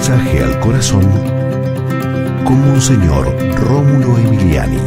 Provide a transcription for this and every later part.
Mensaje al corazón con Monseñor Rómulo Emiliani.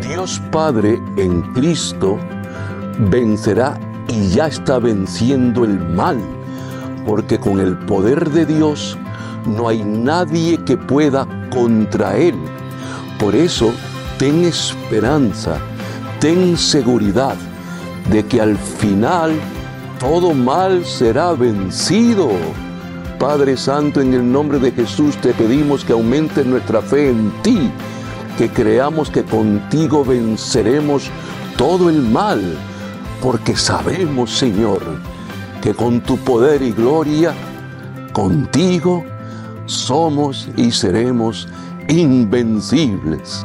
Dios Padre en Cristo vencerá y ya está venciendo el mal, porque con el poder de Dios no hay nadie que pueda contra Él. Por eso, ten esperanza, ten seguridad de que al final todo mal será vencido. Padre Santo, en el nombre de Jesús te pedimos que aumente nuestra fe en ti, que creamos que contigo venceremos todo el mal, porque sabemos, Señor, que con tu poder y gloria, contigo somos y seremos invencibles.